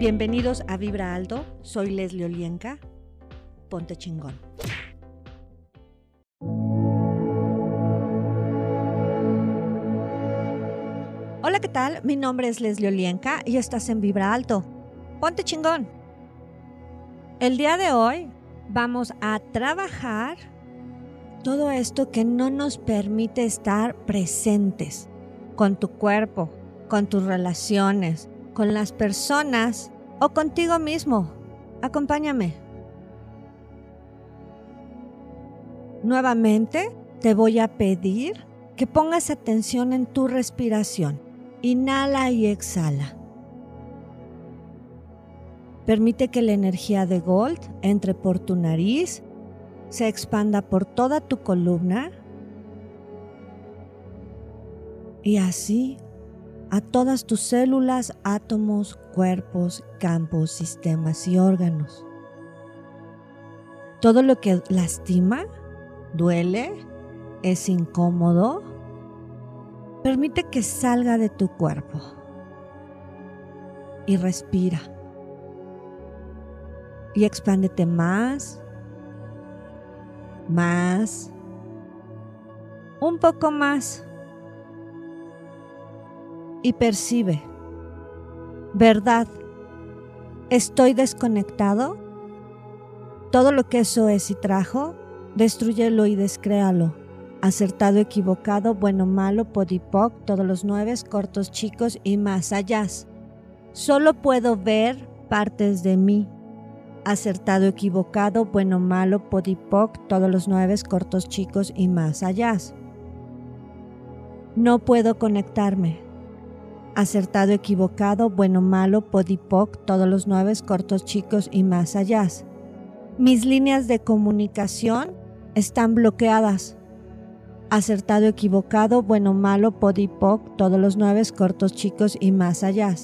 Bienvenidos a Vibra Alto, soy Leslie Olienka. Ponte chingón. Hola, ¿qué tal? Mi nombre es Leslie Olienka y estás en Vibra Alto. Ponte chingón. El día de hoy vamos a trabajar todo esto que no nos permite estar presentes con tu cuerpo, con tus relaciones, con las personas o contigo mismo. Acompáñame. Nuevamente te voy a pedir que pongas atención en tu respiración. Inhala y exhala. Permite que la energía de Gold entre por tu nariz, se expanda por toda tu columna y así a todas tus células, átomos, cuerpos, campos, sistemas y órganos. Todo lo que lastima, duele, es incómodo, permite que salga de tu cuerpo y respira. Y expándete más, más, un poco más y percibe. ¿Verdad? ¿Estoy desconectado? Todo lo que eso es y trajo, destruyelo y descréalo. Acertado, equivocado, bueno, malo, podipoc, todos los nueve, cortos, chicos y más allá. Solo puedo ver partes de mí. Acertado, equivocado, bueno, malo, podipoc, todos los nueve, cortos, chicos y más allá. No puedo conectarme acertado, equivocado, bueno, malo, podipoc, todos los nueve cortos, chicos y más allá. Mis líneas de comunicación están bloqueadas. Acertado, equivocado, bueno, malo, podipoc, todos los nueve cortos, chicos y más allá.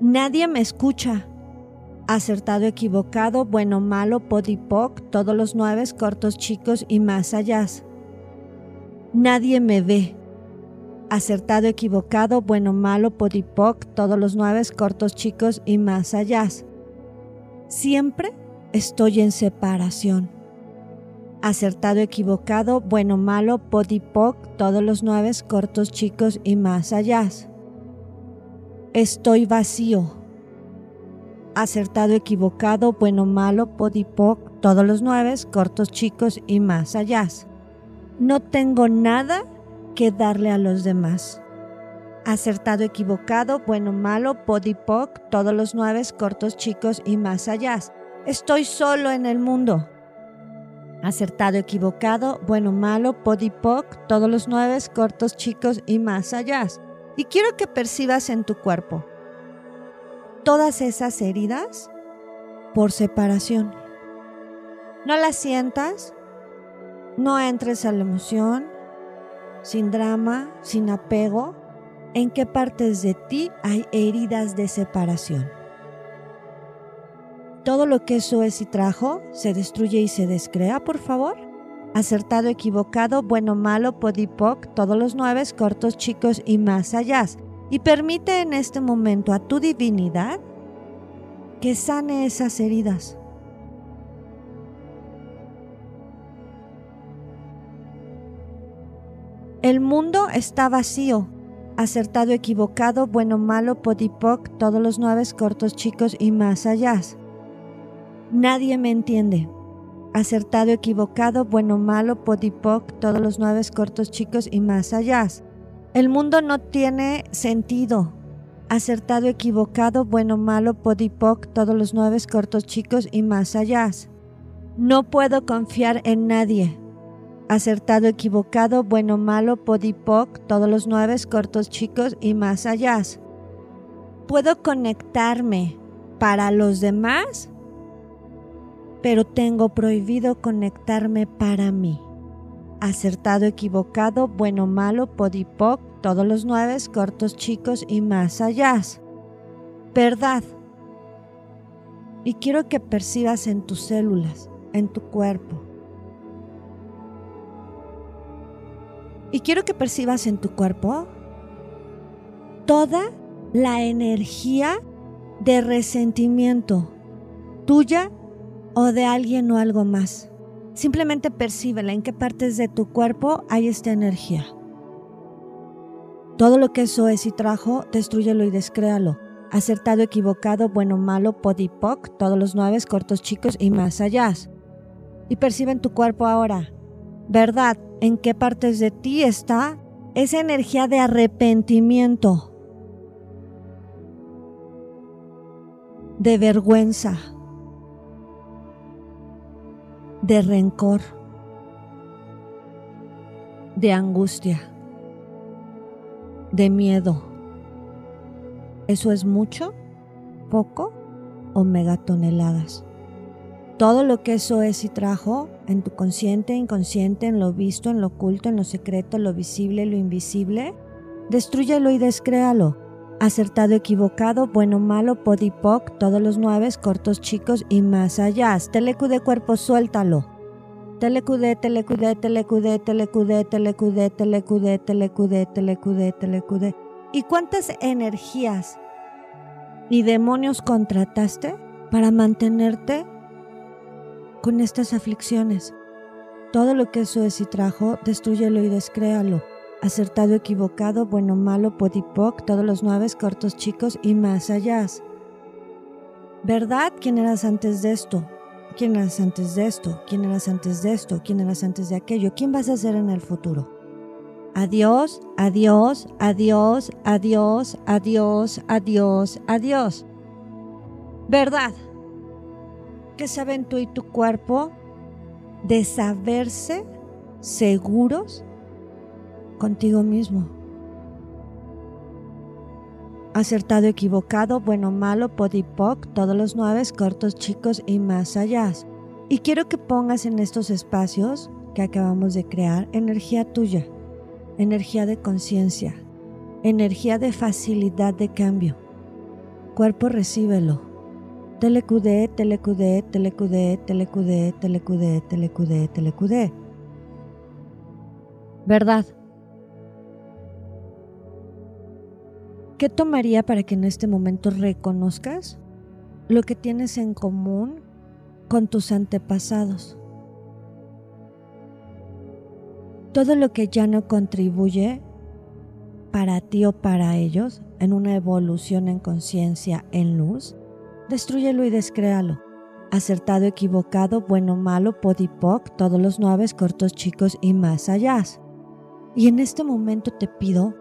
Nadie me escucha. Acertado, equivocado, bueno, malo, podipoc, todos los nueve cortos, chicos y más allá. Nadie me ve acertado, equivocado, bueno, malo, podipoc, todos los nueve cortos, chicos y más allá. Siempre estoy en separación. Acertado, equivocado, bueno, malo, podipoc, todos los nueve cortos, chicos y más allá. Estoy vacío. Acertado, equivocado, bueno, malo, podipoc, todos los nueve cortos, chicos y más allá. No tengo nada que darle a los demás. Acertado, equivocado, bueno, malo, podipoc, todos los nueve, cortos, chicos y más allá. Estoy solo en el mundo. Acertado, equivocado, bueno, malo, podipoc, todos los nueve, cortos, chicos y más allá. Y quiero que percibas en tu cuerpo todas esas heridas por separación. No las sientas, no entres a la emoción, sin drama, sin apego, en qué partes de ti hay heridas de separación. Todo lo que eso es y trajo se destruye y se descrea, por favor. Acertado, equivocado, bueno, malo, podipoc, todos los nueve, cortos, chicos y más allá. Y permite en este momento a tu divinidad que sane esas heridas. El mundo está vacío. Acertado, equivocado, bueno, malo, podipoc, todos los nueve cortos, chicos y más allá. Nadie me entiende. Acertado, equivocado, bueno, malo, podipoc, todos los nueve cortos, chicos y más allá. El mundo no tiene sentido. Acertado, equivocado, bueno, malo, podipoc, todos los nueve cortos, chicos y más allá. No puedo confiar en nadie acertado, equivocado, bueno, malo, podipoc, todos los nueve cortos, chicos y más allá. Puedo conectarme para los demás, pero tengo prohibido conectarme para mí. Acertado, equivocado, bueno, malo, podipoc, todos los nueve cortos, chicos y más allá. Verdad. Y quiero que percibas en tus células, en tu cuerpo, Y quiero que percibas en tu cuerpo toda la energía de resentimiento, tuya o de alguien o algo más. Simplemente percíbela en qué partes de tu cuerpo hay esta energía. Todo lo que eso es y trajo, destruyelo y descréalo. Acertado, equivocado, bueno, malo, podipoc, todos los nueve, cortos, chicos y más allá. Y percibe en tu cuerpo ahora, ¿verdad? ¿En qué partes de ti está esa energía de arrepentimiento? De vergüenza de rencor, de angustia, de miedo. ¿Eso es mucho, poco o megatoneladas? Todo lo que eso es y trajo en tu consciente, inconsciente, en lo visto, en lo oculto, en lo secreto, lo visible, lo invisible, destruyelo y descréalo. Acertado, equivocado, bueno, malo, podipoc, todos los nueve, cortos, chicos y más allá. Telecude cuerpo, suéltalo. Telecude, telecude, telecude, telecude, telecude, telecude, telecude, telecude, telecude. ¿Y cuántas energías y demonios contrataste para mantenerte con estas aflicciones? Todo lo que eso es y trajo, destruyelo y descréalo acertado, equivocado, bueno, malo, podipoc, todos los nueve, cortos, chicos y más allá. ¿Verdad? ¿Quién eras antes de esto? ¿Quién eras antes de esto? ¿Quién eras antes de esto? ¿Quién eras antes de aquello? ¿Quién vas a ser en el futuro? Adiós, adiós, adiós, adiós, adiós, adiós, adiós. ¿Verdad? ¿Qué saben tú y tu cuerpo de saberse seguros contigo mismo. Acertado, equivocado, bueno, malo, podipoc, todos los nueve, cortos, chicos y más allá. Y quiero que pongas en estos espacios que acabamos de crear energía tuya, energía de conciencia, energía de facilidad de cambio. Cuerpo, recíbelo. Telecudé, telecudé, telecudé, telecudé, telecudé, telecudé, telecudé. ¿Verdad? ¿Qué tomaría para que en este momento reconozcas lo que tienes en común con tus antepasados? Todo lo que ya no contribuye para ti o para ellos en una evolución en conciencia, en luz, destruyelo y descréalo. Acertado, equivocado, bueno, malo, podipoc, todos los nueve, cortos, chicos y más allá. Y en este momento te pido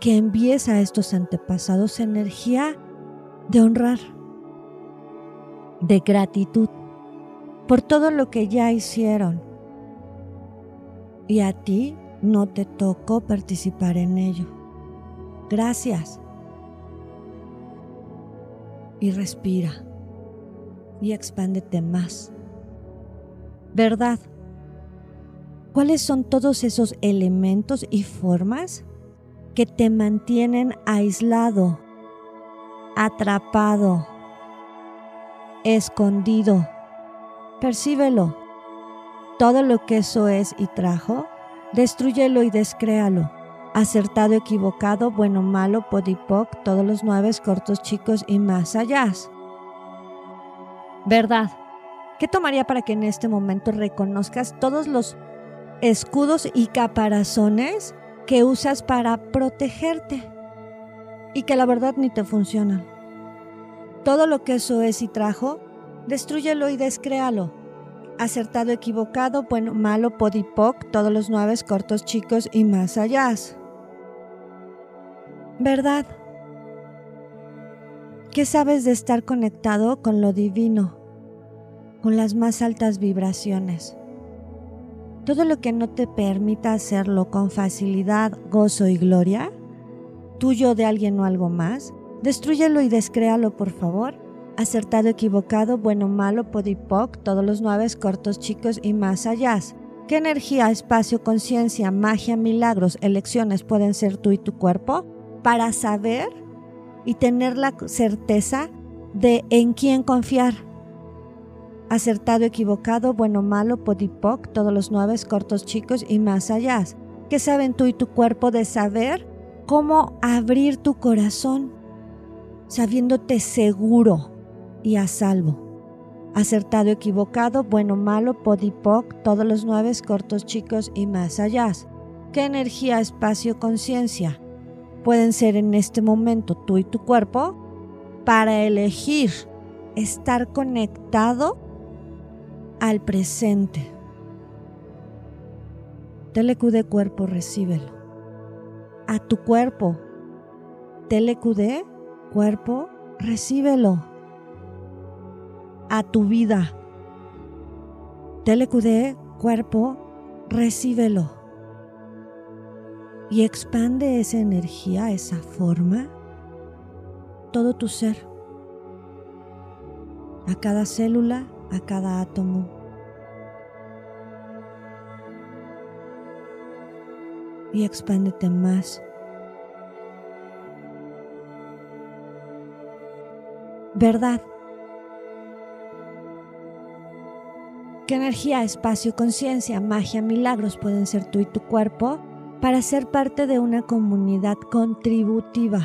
que envíes a estos antepasados energía de honrar, de gratitud por todo lo que ya hicieron. Y a ti no te tocó participar en ello. Gracias. Y respira. Y expándete más. ¿Verdad? ¿Cuáles son todos esos elementos y formas que te mantienen aislado, atrapado, escondido. Percíbelo. Todo lo que eso es y trajo, destruyelo y descréalo. Acertado, equivocado, bueno, malo, podipoc, todos los nueve cortos, chicos y más allá. ¿Verdad? ¿Qué tomaría para que en este momento reconozcas todos los escudos y caparazones que usas para protegerte y que la verdad ni te funcionan. Todo lo que eso es y trajo, destruyelo y descréalo. Acertado, equivocado, bueno, malo, podipoc, todos los nueve cortos, chicos y más allá. ¿Verdad? ¿Qué sabes de estar conectado con lo divino, con las más altas vibraciones? todo lo que no te permita hacerlo con facilidad, gozo y gloria, tuyo de alguien o algo más, destruyelo y descréalo por favor. Acertado, equivocado, bueno, malo, podipoc, todos los nueve cortos, chicos y más allá. ¿Qué energía, espacio, conciencia, magia, milagros, elecciones pueden ser tú y tu cuerpo para saber y tener la certeza de en quién confiar? acertado, equivocado, bueno, malo, podipoc, todos los nueve, cortos, chicos y más allá. ¿Qué saben tú y tu cuerpo de saber cómo abrir tu corazón? sabiéndote seguro y a salvo. Acertado, equivocado, bueno, malo, podipoc, todos los nueve, cortos, chicos y más allá. ¿Qué energía, espacio, conciencia pueden ser en este momento tú y tu cuerpo para elegir estar conectado al presente? TLQD cuerpo, recíbelo. A tu cuerpo. TLQD cuerpo, recíbelo a tu vida. TLQD, cuerpo, recíbelo. Y expande esa energía, esa forma, todo tu ser. A cada célula, a cada átomo. Y expándete más. Verdad ¿Qué energía, espacio, conciencia, magia, milagros pueden ser tú y tu cuerpo para ser parte de una comunidad contributiva?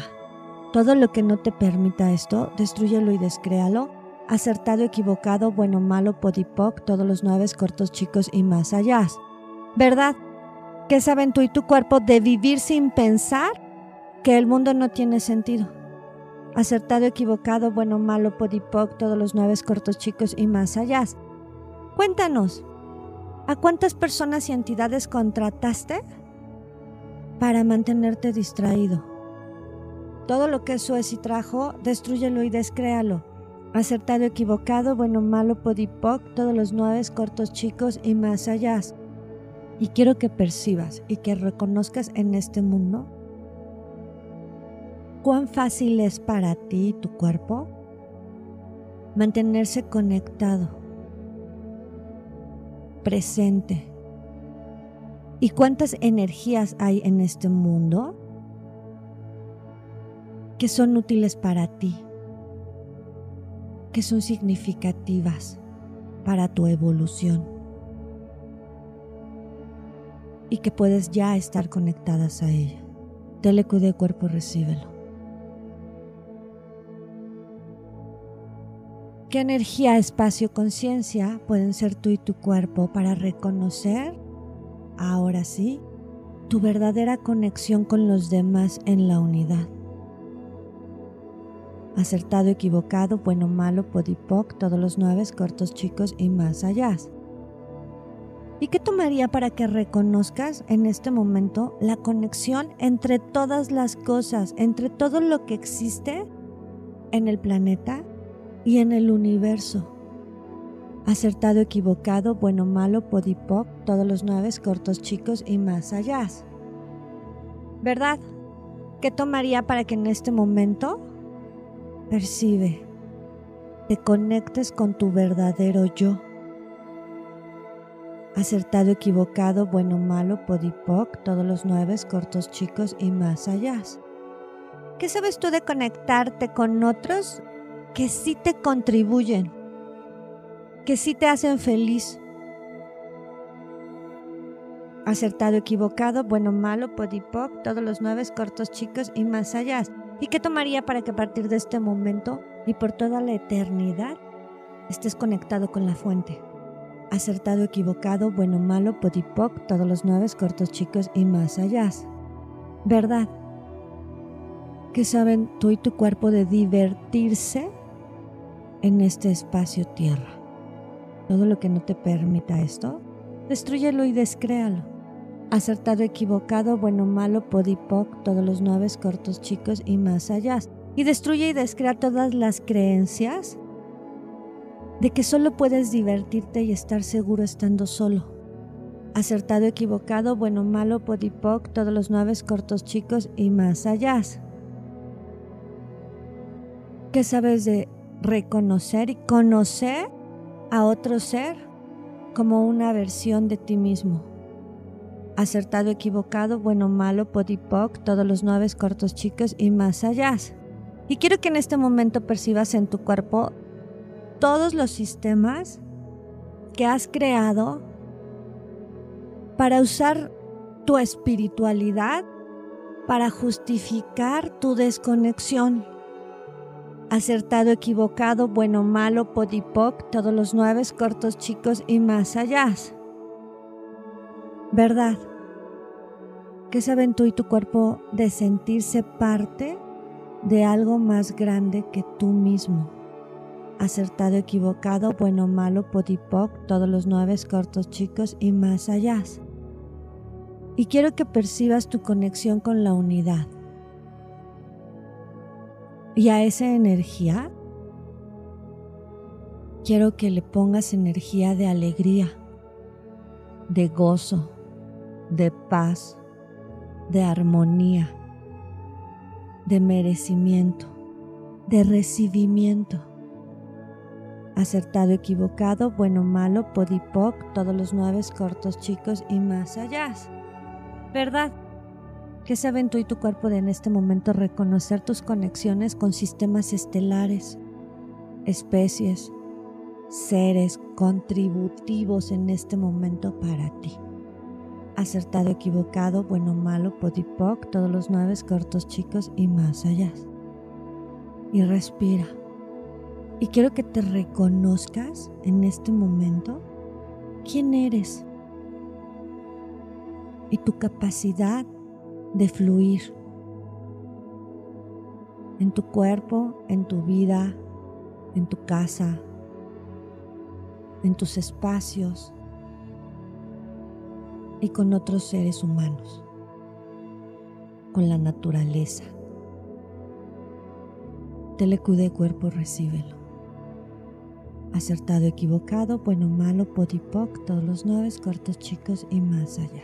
Todo lo que no te permita esto, destruyelo y descréalo. Acertado, equivocado, bueno, malo, podipoc, todos los nueve cortos, chicos y más allá. ¿Verdad? ¿Qué saben tú y tu cuerpo de vivir sin pensar que el mundo no tiene sentido? Acertado, equivocado, bueno, malo, podipoc, todos los nueve cortos, chicos y más allá. Cuéntanos, ¿a cuántas personas y entidades contrataste para mantenerte distraído? Todo lo que y trajo, destruyelo y descréalo. Acertado, equivocado, bueno, malo, podipoc, todos los nueve cortos, chicos y más allá. Y quiero que percibas y que reconozcas en este mundo cuán fácil es para ti y tu cuerpo mantenerse conectado presente. ¿Y cuántas energías hay en este mundo que son útiles para ti? Que son significativas para tu evolución. Y que puedes ya estar conectadas a ella. Telecuide cuerpo, recíbelo. ¿Qué energía, espacio, conciencia pueden ser tú y tu cuerpo para reconocer, ahora sí, tu verdadera conexión con los demás en la unidad? Acertado, equivocado, bueno, malo, podipoc, todos los nueve, cortos, chicos y más allá. ¿Y qué tomaría para que reconozcas en este momento la conexión entre todas las cosas, entre todo lo que existe en el planeta y en el universo. Acertado, equivocado, bueno, malo, podipoc, todos los nueve cortos, chicos y más allá. ¿Verdad? ¿Qué tomaría para que en este momento percibe, te conectes con tu verdadero yo? Acertado, equivocado, bueno, malo, podipoc, todos los nueve cortos, chicos y más allá. ¿Qué sabes tú de conectarte con otros que sí te contribuyen, que sí te hacen feliz. Acertado, equivocado, bueno, malo, podipoc, todos los nueve cortos, chicos y más allá. ¿Y qué tomaría para que a partir de este momento y por toda la eternidad estés conectado con la fuente? Acertado, equivocado, bueno, malo, podipoc, todos los nueve cortos, chicos y más allá. ¿Verdad? ¿Qué saben tú y tu cuerpo de divertirse en este espacio tierra. Todo lo que no te permita esto, destruyelo y descréalo. Acertado, equivocado, bueno, malo, podipoc, todos los nueve cortos, chicos y más allá. Y destruye y descrea todas las creencias de que solo puedes divertirte y estar seguro estando solo. Acertado, equivocado, bueno, malo, podipoc, todos los nueve cortos, chicos y más allá. ¿Qué sabes de reconocer y conocer a otro ser como una versión de ti mismo. Acertado, equivocado, bueno, malo, podipoc, todos los nueve cortos chicos y más allá. Y quiero que en este momento percibas en tu cuerpo todos los sistemas que has creado para usar tu espiritualidad para justificar tu desconexión acertado, equivocado, bueno, malo, podipoc, todos los nueve, cortos, chicos y más allá. ¿Verdad? ¿Qué saben tú y tu cuerpo de sentirse parte de algo más grande que tú mismo? Acertado, equivocado, bueno, malo, podipoc, todos los nueve, cortos, chicos y más allá. Y quiero que percibas tu conexión con la unidad y a esa energía quiero que le pongas energía de alegría, de gozo, de paz, de armonía, de merecimiento, de recibimiento. Acertado, equivocado, bueno, malo, podipoc, todos los nueve cortos, chicos y más allá. ¿Verdad? ¿Qué saben tú y tu cuerpo de en este momento reconocer tus conexiones con sistemas estelares, especies, seres contributivos en este momento para ti? Acertado, equivocado, bueno, malo, podipoc, todos los nueve cortos chicos y más allá. Y respira. Y quiero que te reconozcas en este momento quién eres y tu capacidad de fluir en tu cuerpo, en tu vida, en tu casa, en tus espacios y con otros seres humanos, con la naturaleza. Telecude cuerpo, recíbelo. Acertado, equivocado, bueno, malo, podipoc, todos los nueve cortos chicos y más allá.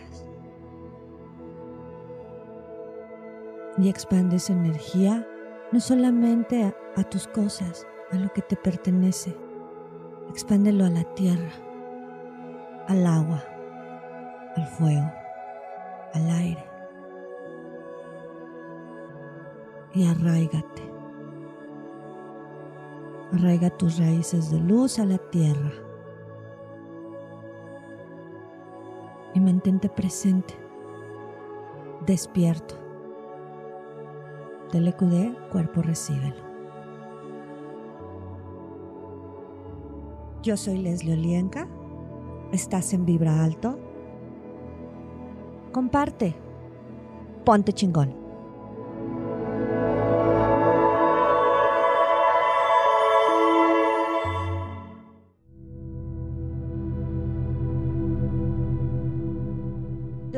Y expande esa energía no solamente a, tus cosas, a lo que te pertenece, expándelo a la tierra, al agua, al fuego, al aire. Y arraigate. Arraiga tus raíces de luz a la tierra. Y mantente presente, despierto. Telecude, cuerpo recíbelo. Yo soy Leslie Olienka. Estás en Vibra Alto. Comparte. Ponte chingón.